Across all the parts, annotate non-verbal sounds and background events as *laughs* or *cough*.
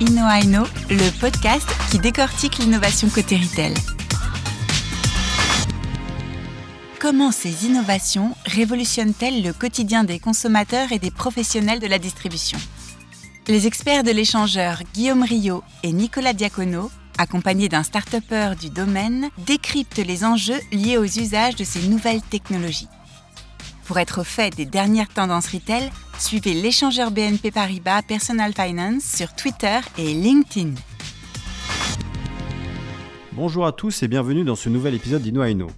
InnoAino, le podcast qui décortique l'innovation côté retail. Comment ces innovations révolutionnent-elles le quotidien des consommateurs et des professionnels de la distribution? Les experts de l'échangeur Guillaume Rio et Nicolas Diacono, accompagnés d'un start du domaine, décryptent les enjeux liés aux usages de ces nouvelles technologies. Pour être au fait des dernières tendances retail, suivez l'échangeur BNP Paribas Personal Finance sur Twitter et LinkedIn. Bonjour à tous et bienvenue dans ce nouvel épisode d'InnoAino.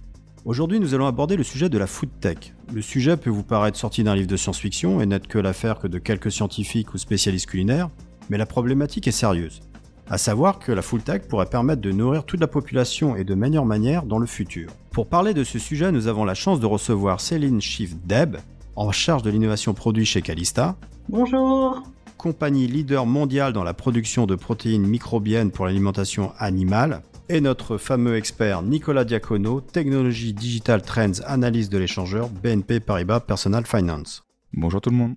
Aujourd'hui, nous allons aborder le sujet de la food tech. Le sujet peut vous paraître sorti d'un livre de science-fiction et n'être que l'affaire que de quelques scientifiques ou spécialistes culinaires, mais la problématique est sérieuse. À savoir que la food tech pourrait permettre de nourrir toute la population et de meilleure manière dans le futur. Pour parler de ce sujet, nous avons la chance de recevoir Céline Schiff-Deb, en charge de l'innovation produit chez Calista. Bonjour. Compagnie leader mondiale dans la production de protéines microbiennes pour l'alimentation animale et notre fameux expert Nicolas Diacono, technologie digital trends, analyse de l'échangeur BNP Paribas Personal Finance. Bonjour tout le monde.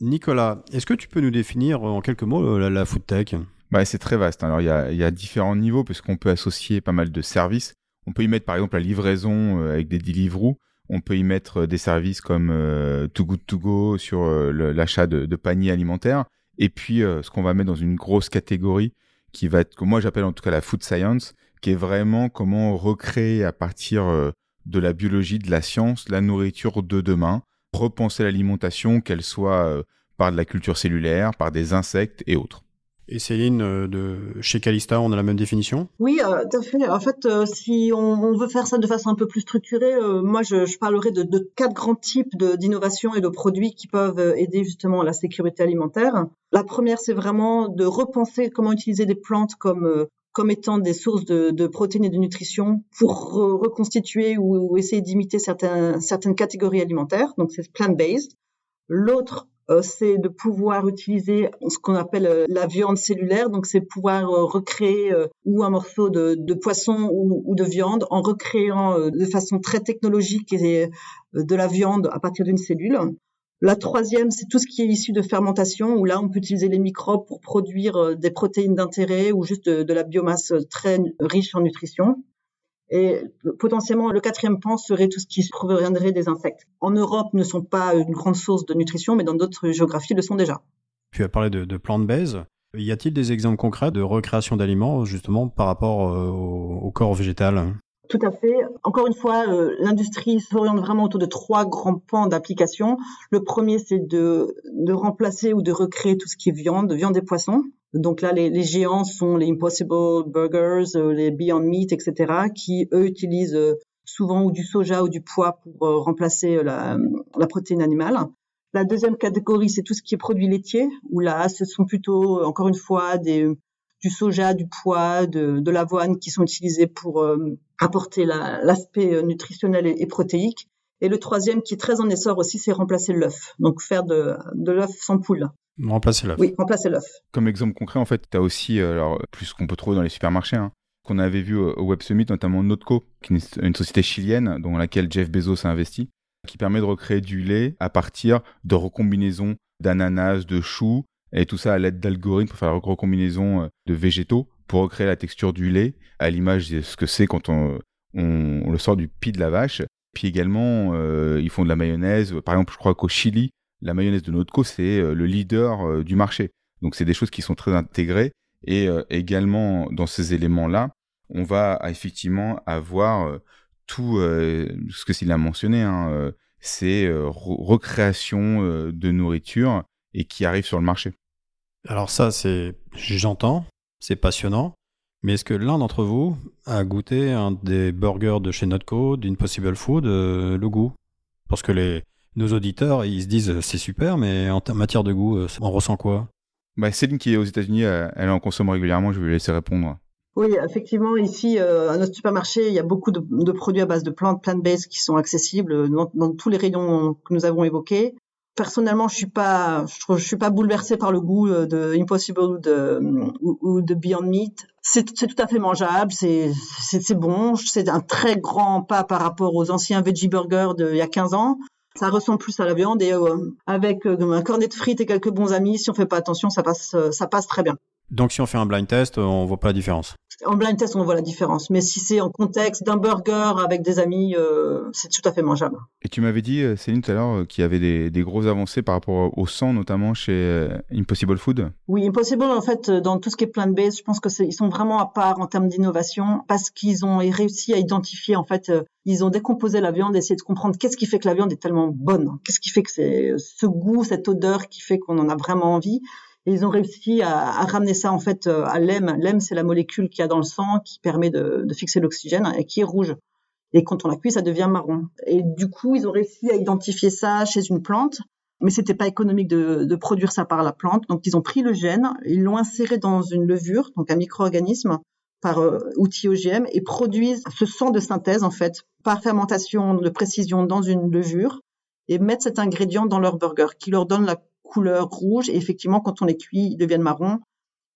Nicolas, est-ce que tu peux nous définir en quelques mots euh, la, la food tech? Bah, C'est très vaste. Alors il y a, différents niveaux puisqu'on peut associer pas mal de services. On peut y mettre par exemple la livraison euh, avec des Deliveroo. On peut y mettre euh, des services comme euh, Too Good To Go sur l'achat de, paniers alimentaires. Et puis ce qu'on va mettre dans une grosse catégorie qui va être, que moi j'appelle en tout cas la food science, qui est vraiment comment recréer à partir euh, de la biologie, de la science, la nourriture de demain, repenser l'alimentation, qu'elle soit euh, par de la culture cellulaire, par des insectes et autres. Et Céline, euh, de chez Calista, on a la même définition? Oui, euh, tout à fait. En fait, euh, si on, veut faire ça de façon un peu plus structurée, moi, je, parlerai de, quatre grands types d'innovations et de produits qui peuvent aider justement à la sécurité alimentaire. La première, c'est vraiment de repenser comment utiliser des plantes comme comme étant des sources de, protéines et de nutrition pour re reconstituer ou, ou essayer d'imiter certaines catégories alimentaires. Donc, c'est plant-based. L'autre, c'est de pouvoir utiliser ce qu'on appelle euh, la viande cellulaire. Donc, c'est pouvoir euh, recréer ou un morceau de, de poisson ou, de viande en recréant de façon très technologique de la viande à partir d'une cellule. La troisième, c'est tout ce qui est issu de fermentation, où là, on peut utiliser les microbes pour produire des protéines d'intérêt ou juste de la biomasse très riche en nutrition. Et potentiellement, le quatrième pan serait tout ce qui proviendrait des insectes. En Europe, ne sont pas une grande source de nutrition, mais dans d'autres géographies, le sont déjà. Tu as parlé de, de plant-based. Y a-t-il des exemples concrets de recréation d'aliments, justement, par rapport euh, au, au, corps végétal? Tout à fait. Encore une fois, euh, l'industrie s'oriente vraiment autour de trois grands pans d'application. Le premier, c'est de, de remplacer ou de recréer tout ce qui est viande, viande et poissons. Donc là, les, les, géants sont les Impossible Burgers, euh, les Beyond Meat, etc., qui eux utilisent euh, souvent ou du soja ou du pois pour euh, remplacer la, la, protéine animale. La deuxième catégorie, c'est tout ce qui est produits laitiers, où là, ce sont plutôt, encore une fois, des, du soja, du pois, de, de l'avoine qui sont utilisés pour apporter l'aspect la, nutritionnel et, et, protéique. Et le troisième, qui est très en essor aussi, c'est remplacer l'œuf. Donc faire de, de l'œuf sans poule. Remplacer l'œuf. Oui, remplacer l'œuf. Comme exemple concret, en fait, tu as aussi, euh, alors, plus qu'on peut trouver dans les supermarchés, hein, qu'on avait vu au Web Summit, notamment Notco, qui est une société chilienne dans laquelle Jeff Bezos a investi, qui permet de recréer du lait à partir de recombinaisons d'ananas, de choux, et tout ça à l'aide d'algorithmes pour faire la recombinaison euh, de végétaux pour recréer la texture du lait à l'image de ce que c'est quand on, on, on, le sort du pis de la vache. Puis également, euh, ils font de la mayonnaise. Par exemple, je crois qu'au Chili, la mayonnaise de Notco, c'est euh, le leader euh, du marché. Donc, c'est des choses qui sont très intégrées. Et euh, également, dans ces éléments-là, on va effectivement avoir tout ce que s'il a mentionné, hein, c'est recréation de nourriture et qui arrive sur le marché. Alors ça, c'est, j'entends, c'est passionnant. Mais est-ce que l'un d'entre vous a goûté un des burgers de chez Notco, d'une Possible Food, le goût? Parce que les, nos auditeurs, ils se disent c'est super, mais en matière de goût, on ressent quoi? Bah, Céline qui est aux États-Unis, elle en consomme régulièrement, je vais lui laisser répondre. Oui, effectivement, ici, euh, à notre supermarché, il y a beaucoup de, de produits à base de plantes plant-based qui sont accessibles dans, dans, tous les rayons que nous avons évoqués personnellement, je suis pas, je, je suis pas bouleversée par le goût euh, de Impossible ou de, ou, ou de Beyond Meat. C'est tout à fait mangeable, c'est c'est bon, c'est un très grand pas par rapport aux anciens veggie burgers d'il y a 15 ans. Ça ressemble plus à la viande et euh, avec euh, un cornet de frites et quelques bons amis, si on fait pas attention, ça passe, ça passe très bien. Donc si on fait un blind test, on voit pas la différence. En blind test, on voit la différence. Mais si c'est en contexte d'un burger avec des amis, euh, c'est tout à fait mangeable. Et tu m'avais dit, euh, Céline, tout à l'heure, euh, qu'il y avait des, des grosses avancées par rapport au sang, notamment chez Impossible Food. Oui, Impossible, en fait, dans tout ce qui est plant-based, je pense que ils sont vraiment à part en termes d'innovation parce qu'ils ont réussi à identifier, en fait, ils ont décomposé la viande, essayé de comprendre qu'est-ce qui fait que la viande est tellement bonne, qu'est-ce qui fait que c'est ce goût, cette odeur qui fait qu'on en a vraiment envie. Et ils ont réussi à, ramener ça en fait euh, à l'EM. L'EM, c'est la molécule qu'il y a dans le sang qui permet de, fixer l'oxygène et qui est rouge. Et quand on la cuit, ça devient marron. Et du coup, ils ont réussi à identifier ça chez une plante, mais c'était pas économique de, de, produire ça par la plante. Donc, ils ont pris le gène, ils l'ont inséré dans une levure, donc un micro-organisme, par euh, outil OGM, et produisent ce sang de synthèse, en fait, par fermentation de précision dans une levure, et mettent cet ingrédient dans leur burger, qui leur donne la couleur rouge. Et effectivement, quand on les cuit, ils deviennent marrons.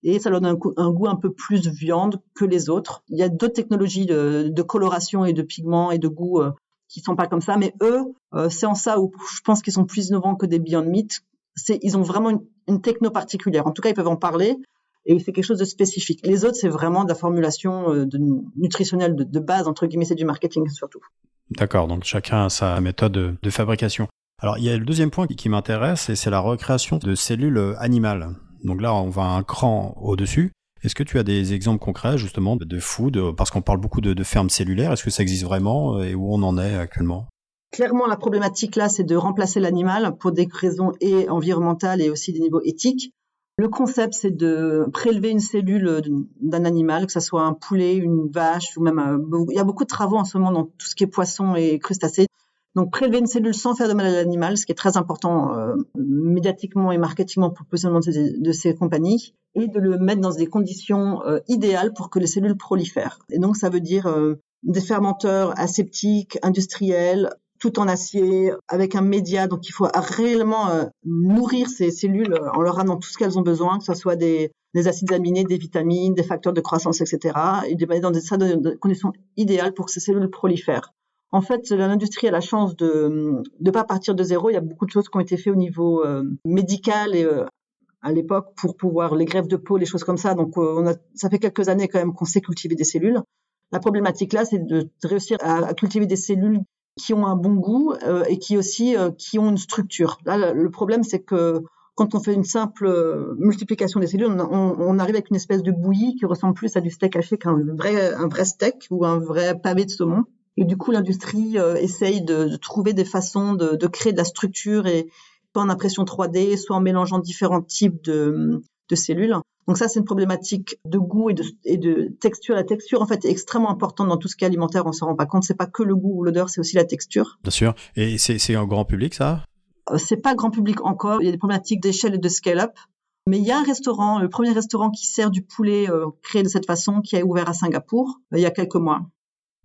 Et ça donne un, goût un peu plus viande que les autres. Il y a d'autres technologies de, coloration et de pigments et de goût euh, qui sont pas comme ça. Mais eux, euh, c'est en ça où je pense qu'ils sont plus innovants que des Beyond Meat. C'est, ils ont vraiment une, techno particulière. En tout cas, ils peuvent en parler et c'est quelque chose de spécifique. Les autres, c'est vraiment de la formulation euh, nutritionnelle de, base, entre guillemets, c'est du marketing surtout. D'accord, donc chacun a sa méthode de fabrication. Alors, il y a le deuxième point qui, m'intéresse, et c'est la recréation de cellules euh, animales. Donc là, on va un cran au-dessus. Est-ce que tu as des exemples concrets justement de food Parce qu'on parle beaucoup de, fermes cellulaires. Est-ce que ça existe vraiment et où on en est actuellement? Clairement, la problématique là, c'est de remplacer l'animal pour des raisons et environnementales et aussi des niveaux éthiques. Le concept, c'est de prélever une cellule d'un animal, que ce soit un poulet, une vache, ou même euh, il y a beaucoup de travaux en ce moment dans tout ce qui est poisson et crustacés donc prélever une cellule sans faire de mal à l'animal, ce qui est très important euh, médiatiquement et marketingement pour le positionnement de ces, compagnies, et de le mettre dans des conditions euh, idéales pour que les cellules prolifèrent. Et donc ça veut dire euh, des fermenteurs aseptiques, industriels, tout en acier, avec un média. Donc il faut réellement nourrir ces cellules en leur donnant tout ce qu'elles ont besoin, que ce soit des, acides aminés, des vitamines, des facteurs de croissance, etc. Et de mettre dans des, des conditions idéales pour que ces cellules prolifèrent. En fait, l'industrie a la chance de ne pas partir de zéro. Il y a beaucoup de choses qui ont été faites au niveau euh, médical et euh, à l'époque pour pouvoir les greffes de peau, les choses comme ça. Donc, euh, on a, ça fait quelques années quand même qu'on sait cultiver des cellules. La problématique là, c'est de réussir à, cultiver des cellules qui ont un bon goût et qui aussi qui ont une structure. Là, le problème, c'est que quand on fait une simple multiplication des cellules, on, on, arrive avec une espèce de bouillie qui ressemble plus à du steak haché qu'un vrai, un vrai steak ou un vrai pavé de saumon. Et du coup, l'industrie euh, essaye de, de, trouver des façons de, de, créer de la structure et soit en impression 3D, soit en mélangeant différents types de, de cellules. Donc ça, c'est une problématique de goût et de, et de, texture. La texture, en fait, est extrêmement importante dans tout ce qui est alimentaire. On s'en rend pas compte. C'est pas que le goût ou l'odeur, c'est aussi la texture. Bien sûr. Et c'est un grand public, ça? Euh, C'est pas grand public encore. Il y a des problématiques d'échelle et de scale-up. Mais il y a un restaurant, le premier restaurant qui sert du poulet euh, créé de cette façon, qui a ouvert à Singapour il y a quelques mois.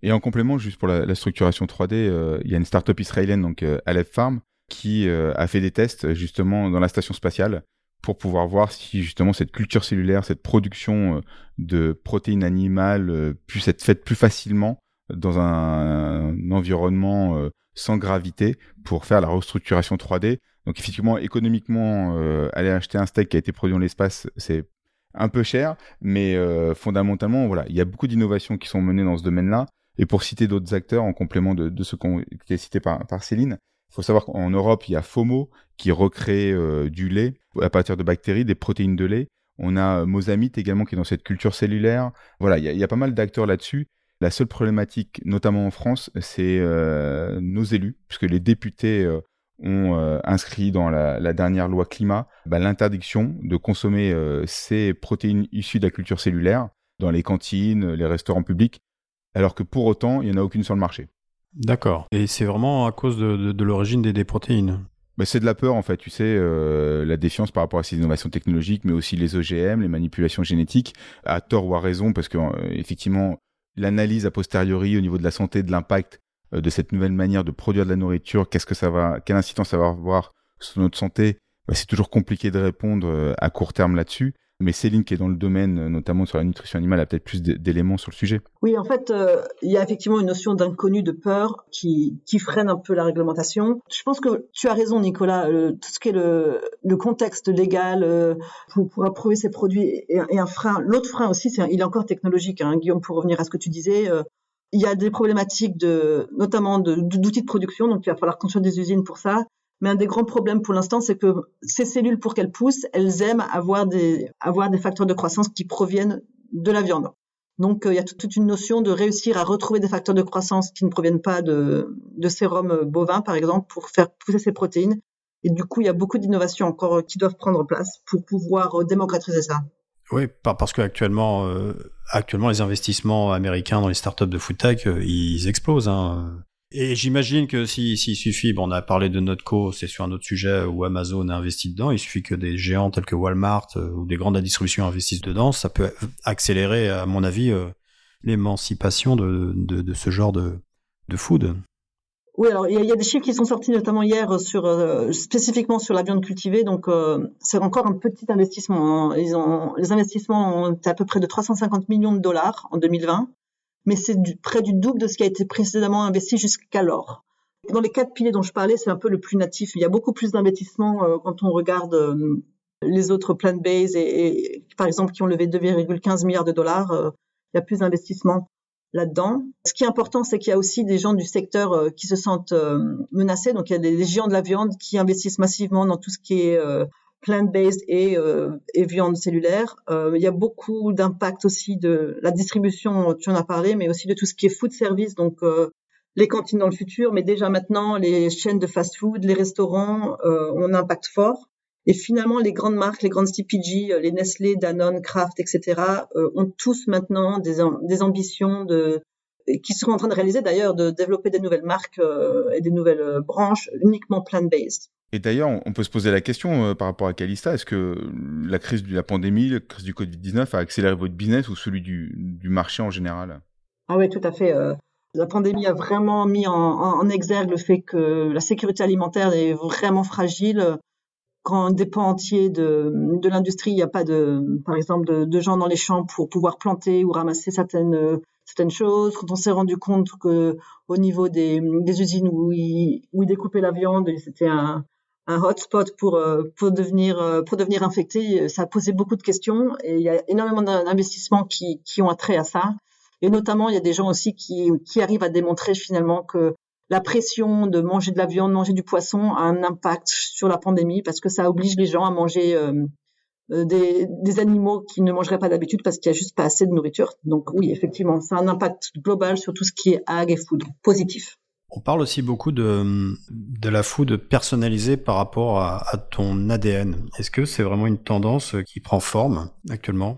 Et en complément, juste pour la, structuration 3D, euh, il y a une startup israélienne, donc euh, Aleph Farm, qui euh, a fait des tests justement dans la station spatiale pour pouvoir voir si justement cette culture cellulaire, cette production de protéines animales puisse être faite plus facilement dans un, environnement sans gravité pour faire la restructuration 3D. Donc effectivement, économiquement, aller acheter un steak qui a été produit dans l'espace, c'est un peu cher, mais fondamentalement, voilà, il y a beaucoup d'innovations qui sont menées dans ce domaine-là. Et pour citer d'autres acteurs en complément de, ce qu'on qui est cité par, Céline, il faut savoir qu'en Europe, il y a FOMO qui recrée euh, du lait à partir de bactéries, des protéines de lait. On a Mozamite également qui est dans cette culture cellulaire. Voilà, il y a, pas mal d'acteurs là-dessus. La seule problématique, notamment en France, c'est euh, nos élus, puisque les députés euh, ont inscrit dans la, la, dernière loi climat bah, l'interdiction de consommer ces protéines issues de la culture cellulaire dans les cantines, les restaurants publics, alors que pour autant, il n'y en a aucune sur le marché. D'accord. Et c'est vraiment à cause de, l'origine des, protéines? Bah, c'est de la peur en fait, tu sais, euh, la défiance par rapport à ces innovations technologiques, mais aussi les OGM, les manipulations génétiques, à tort ou à raison, parce que euh, effectivement, l'analyse a posteriori au niveau de la santé, de l'impact euh, de cette nouvelle manière de produire de la nourriture, qu'est-ce que ça va, quelle incidence ça va avoir sur notre santé, bah, c'est toujours compliqué de répondre à court terme là-dessus. Mais Céline, qui est dans le domaine, notamment sur la nutrition animale, a peut-être plus d'éléments sur le sujet. Oui, en fait, euh, il y a effectivement une notion d'inconnu, de peur qui, freine un peu la réglementation. Je pense que tu as raison, Nicolas. tout ce qui est le, le contexte légal euh, pour, approuver ces produits est, un frein. L'autre frein aussi, c'est il est encore technologique. Hein, Guillaume, pour revenir à ce que tu disais, euh, il y a des problématiques de, notamment d'outils de, de production, donc il va falloir construire des usines pour ça. Mais un des grands problèmes pour l'instant, c'est que ces cellules, pour qu'elles poussent, elles aiment avoir des, facteurs de croissance qui proviennent de la viande. Donc, euh, il y a toute une notion de réussir à retrouver des facteurs de croissance qui ne proviennent pas de, sérum bovin, par exemple, pour faire pousser ces protéines. Et du coup, il y a beaucoup d'innovations encore qui doivent prendre place pour pouvoir démocratiser ça. Oui, parce qu'actuellement, euh, actuellement, les investissements américains dans les startups de food tech, euh, ils explosent. Hein. Et j'imagine que s'il si, suffit, bon, on a parlé de Notco, c'est sur un autre sujet où Amazon a investi dedans, il suffit que des géants tels que Walmart euh, ou des grandes distributions investissent dedans, ça peut accélérer, à mon avis, euh, l'émancipation de, de, ce genre de, de food. Oui, alors il y, a des chiffres qui sont sortis notamment hier sur euh, spécifiquement sur la viande cultivée, donc c'est encore un petit investissement. Hein. Ils ont, les investissements ont été à peu près de 350 millions de dollars en 2020 mais c'est près du double de ce qui a été précédemment investi jusqu'alors. Dans les quatre piliers dont je parlais, c'est un peu le plus natif. Il y a beaucoup plus d'investissements euh, quand on regarde euh, les autres plant-based et, par exemple qui ont levé 2,15 milliards de dollars. Euh, il y a plus d'investissements là-dedans. Ce qui est important, c'est qu'il y a aussi des gens du secteur qui se sentent menacés. Donc il y a des, géants de la viande qui investissent massivement dans tout ce qui est plant-based et, euh, et viande cellulaire. Euh, il y a beaucoup d'impact aussi de la distribution, tu en as parlé, mais aussi de tout ce qui est food service, donc euh, les cantines dans le futur, mais déjà maintenant les chaînes de fast-food, les restaurants euh, ont un impact fort. Et finalement, les grandes marques, les grandes CPG, les Nestlé, Danone, Kraft, etc., ont tous maintenant des, des ambitions de qui sont en train de réaliser d'ailleurs de développer des nouvelles marques et des nouvelles branches uniquement plant-based. Et d'ailleurs, on peut se poser la question euh, par rapport à Calista, est-ce que la crise de la pandémie, la crise du Covid-19 a accéléré votre business ou celui du, marché en général? Ah oui, tout à fait. Euh, la pandémie a vraiment mis en, exergue le fait que la sécurité alimentaire est vraiment fragile. Quand un dépend entier de, l'industrie, il n'y a pas de, par exemple, de, gens dans les champs pour pouvoir planter ou ramasser certaines certaines choses. Quand on s'est rendu compte que au niveau des, usines où ils découpaient la viande, c'était un, un hotspot pour euh, pour devenir euh, pour devenir infecté, ça a posé beaucoup de questions et il y a énormément d'investissements qui qui ont attrait à ça. Et notamment, il y a des gens aussi qui qui arrivent à démontrer finalement que la pression de manger de la viande, manger du poisson a un impact sur la pandémie parce que ça oblige les gens à manger euh, des, des, animaux qui ne mangeraient pas d'habitude parce qu'il n'y a juste pas assez de nourriture. Donc oui, effectivement, ça a un impact global sur tout ce qui est ag et food, positif. On parle aussi beaucoup de, de la food personnalisée par rapport à, ton ADN. Est-ce que c'est vraiment une tendance qui prend forme actuellement?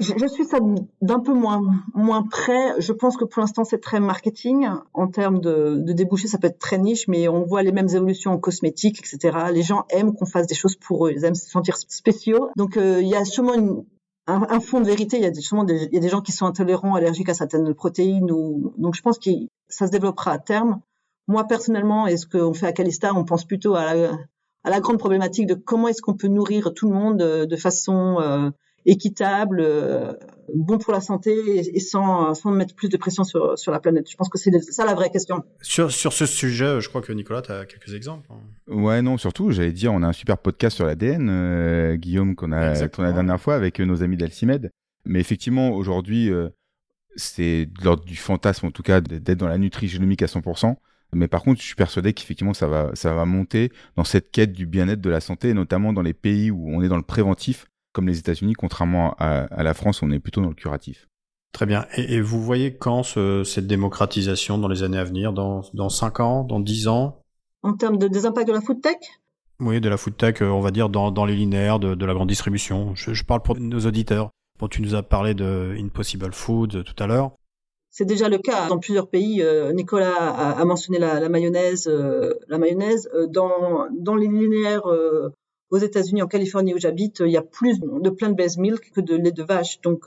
Je, suis ça d'un peu moins, moins près. Je pense que pour l'instant, c'est très marketing. En termes de, de débouchés, ça peut être très niche, mais on voit les mêmes évolutions en cosmétique, etc. Les gens aiment qu'on fasse des choses pour eux. Ils aiment se sentir spéciaux. Donc, euh, il y a sûrement un, fond de vérité. Il y, a des, des gens qui sont intolérants, allergiques à certaines protéines. Ou, donc, je pense que ça se développera à terme. Moi, personnellement, et ce qu'on fait à Calista, on pense plutôt à la, à la grande problématique de comment est-ce qu'on peut nourrir tout le monde euh, de façon euh, équitable, euh, bon pour la santé et, sans, sans mettre plus de pression sur, sur la planète. Je pense que c'est ça la vraie question. Sur, sur ce sujet, je crois que Nicolas, tu as quelques exemples. Hein. Ouais, non, surtout, j'allais dire, on a un super podcast sur l'ADN, Guillaume, qu'on a, qu'on a la dernière fois avec nos amis d'Alcimed. Mais effectivement, aujourd'hui, c'est de l'ordre du fantasme, en tout cas, d'être dans la nutrigénomique à 100%. Mais par contre, je suis persuadé qu'effectivement, ça va, ça va monter dans cette quête du bien-être de la santé, notamment dans les pays où on est dans le préventif, comme les États-Unis, contrairement à, la France, on est plutôt dans le curatif. Très bien. Et, vous voyez quand cette démocratisation dans les années à venir Dans, dans 5 ans Dans 10 ans? En termes de, des impacts de la food tech? Oui, de la food tech, euh, on va dire dans, dans les linéaires de, de la grande distribution. Je, je, parle pour nos auditeurs. Bon, tu nous as parlé de Impossible Food tout à l'heure. C'est déjà le cas dans plusieurs pays. Euh, Nicolas a, mentionné la, mayonnaise. Euh, la mayonnaise euh, dans dans les linéaires aux États-Unis, en Californie où j'habite, il y a plus de plant-based milk que de lait de vache. Donc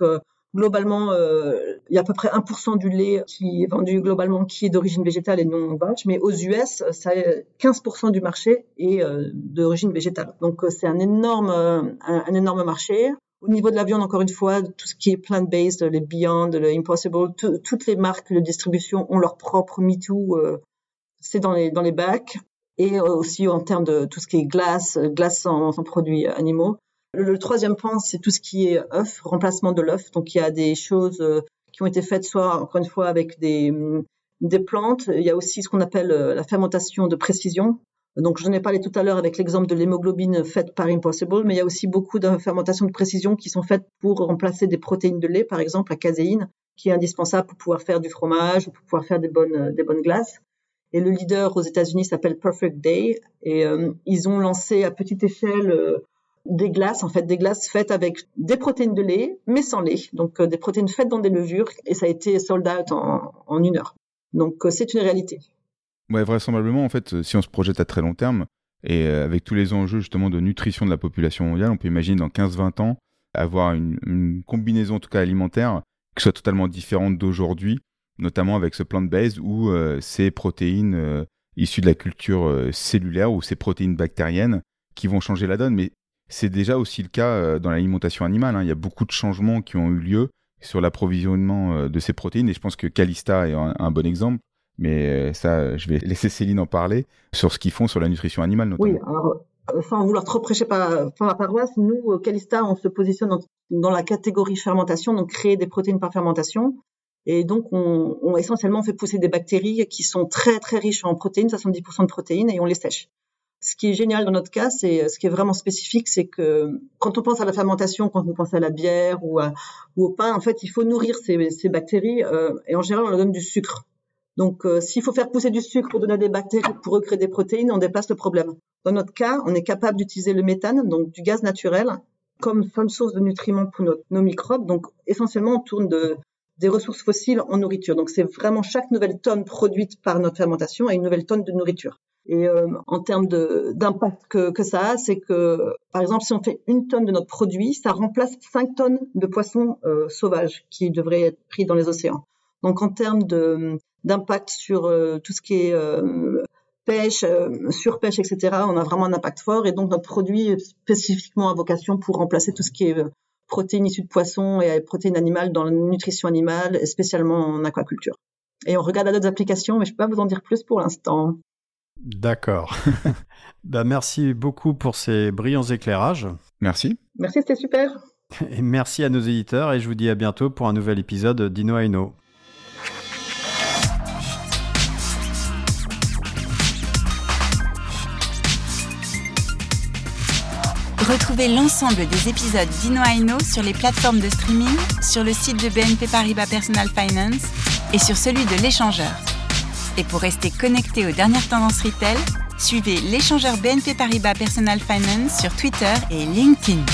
globalement, il y a à peu près 1% du lait qui est vendu globalement qui est d'origine végétale et non vache. Mais aux US, ça 15% du marché est d'origine végétale. Donc c'est un énorme un énorme marché. Au niveau de la viande, encore une fois, tout ce qui est plant-based, les Beyond, le Impossible, toutes les marques de distribution ont leur propre MeToo. Euh, c'est dans les, dans les bacs. Et euh, aussi en termes de tout ce qui est glace, glace en, produits animaux. Le, troisième point, c'est tout ce qui est œuf, remplacement de l'œuf. Donc il y a des choses euh, qui ont été faites soit, encore une fois, avec des, des plantes. Il y a aussi ce qu'on appelle la fermentation de précision. Donc, je ai parlé tout à l'heure avec l'exemple de l'hémoglobine faite par Impossible, mais il y a aussi beaucoup de fermentations de précision qui sont faites pour remplacer des protéines de lait, par exemple la caséine, qui est indispensable pour pouvoir faire du fromage ou pour pouvoir faire des bonnes, des bonnes glaces. Et le leader aux États-Unis s'appelle Perfect Day, et euh, ils ont lancé à petite échelle euh, des glaces, en fait, des glaces faites avec des protéines de lait, mais sans lait. Donc, euh, des protéines faites dans des levures, et ça a été sold out en, une heure. Donc, c'est une réalité. Ouais, vraisemblablement, en fait, si on se projette à très long terme, et avec tous les enjeux justement de nutrition de la population mondiale, on peut imaginer dans 15-20 ans avoir une, combinaison en tout cas alimentaire qui soit totalement différente d'aujourd'hui, notamment avec ce plant base où euh, ces protéines issues de la culture cellulaire ou ces protéines bactériennes qui vont changer la donne. Mais c'est déjà aussi le cas dans l'alimentation animale. Hein. Il y a beaucoup de changements qui ont eu lieu sur l'approvisionnement de ces protéines et je pense que Calista est un bon exemple mais euh, ça, je vais *laughs* laisser Céline en parler sur ce qu'ils font sur la nutrition animale notamment. Oui, alors euh, sans vouloir trop prêcher par, la paroisse, nous, Calista, on se positionne dans, la catégorie fermentation, donc créer des protéines par fermentation. Et donc, on, on, essentiellement fait pousser des bactéries qui sont très très riches en protéines, 70% de protéines, et on les sèche. Ce qui est génial dans notre cas, c'est ce qui est vraiment spécifique, c'est que quand on pense à la fermentation, quand vous pensez à la bière ou, au pain, en fait, il faut nourrir ces, ces bactéries, euh, et en général, on leur donne du sucre. Donc, euh, s'il faut faire pousser du sucre pour donner des bactéries pour recréer des protéines, on dépasse le problème. Dans notre cas, on est capable d'utiliser le méthane, donc du gaz naturel, comme seule source de nutriments pour nos, microbes. Donc, essentiellement, on tourne de, des ressources fossiles en nourriture. Donc, c'est vraiment chaque nouvelle tonne produite par notre fermentation à une nouvelle tonne de nourriture. Et euh, en termes d'impact que, ça a, c'est que, par exemple, si on fait une tonne de notre produit, ça remplace 5 tonnes de poissons euh, sauvages qui devraient être pris dans les océans. Donc, en termes d'impact sur euh, tout ce qui est euh, pêche, surpêche, etc. On a vraiment un impact fort et donc notre produit est spécifiquement à vocation pour remplacer tout ce qui est protéines issues de poissons et protéines animales dans la nutrition animale, spécialement en aquaculture. Et on regarde à d'autres applications, mais je ne peux pas vous en dire plus pour l'instant. D'accord. *laughs* bah, merci beaucoup pour ces brillants éclairages. Merci. Merci, c'était super. Et merci à nos éditeurs et je vous dis à bientôt pour un nouvel épisode d'Ino Aino. L'ensemble des épisodes d'Ino sur les plateformes de streaming, sur le site de BNP Paribas Personal Finance et sur celui de l'échangeur. Et pour rester connecté aux dernières tendances retail, suivez l'échangeur BNP Paribas Personal Finance sur Twitter et LinkedIn.